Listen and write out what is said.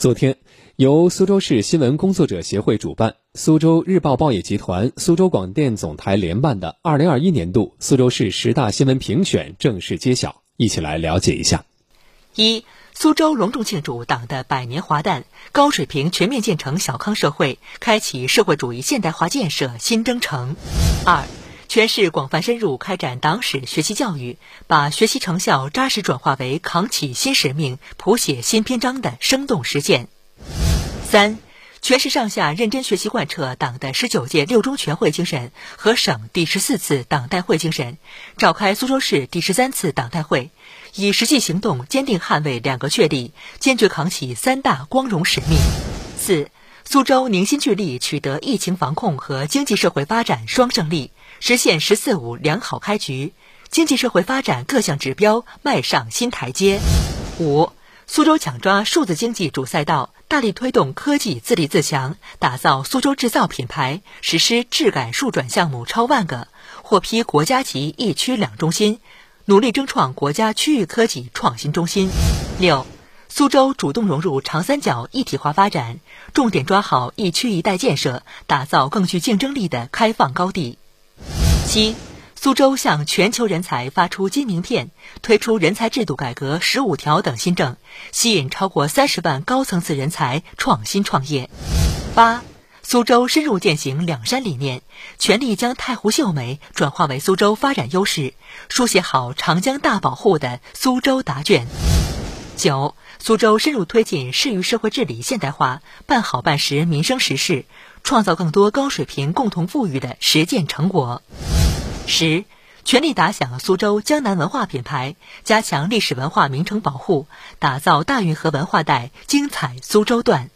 昨天，由苏州市新闻工作者协会主办、苏州日报报业集团、苏州广电总台联办的2021年度苏州市十大新闻评选正式揭晓，一起来了解一下。一、苏州隆重庆祝党的百年华诞，高水平全面建成小康社会，开启社会主义现代化建设新征程。二、全市广泛深入开展党史学习教育，把学习成效扎实转化为扛起新使命、谱写新篇章的生动实践。三、全市上下认真学习贯彻党的十九届六中全会精神和省第十四次党代会精神，召开苏州市第十三次党代会，以实际行动坚定捍卫两个确立，坚决扛起三大光荣使命。四、苏州凝心聚力，取得疫情防控和经济社会发展双胜利，实现“十四五”良好开局，经济社会发展各项指标迈上新台阶。五、苏州抢抓数字经济主赛道。大力推动科技自立自强，打造苏州制造品牌，实施质改数转项目超万个，获批国家级一区两中心，努力争创国家区域科技创新中心。六，苏州主动融入长三角一体化发展，重点抓好一区一带建设，打造更具竞争力的开放高地。七。苏州向全球人才发出金名片，推出人才制度改革十五条等新政，吸引超过三十万高层次人才创新创业。八，苏州深入践行两山理念，全力将太湖秀美转化为苏州发展优势，书写好长江大保护的苏州答卷。九，苏州深入推进市域社会治理现代化，办好办实民生实事，创造更多高水平共同富裕的实践成果。十，全力打响苏州江南文化品牌，加强历史文化名城保护，打造大运河文化带精彩苏州段。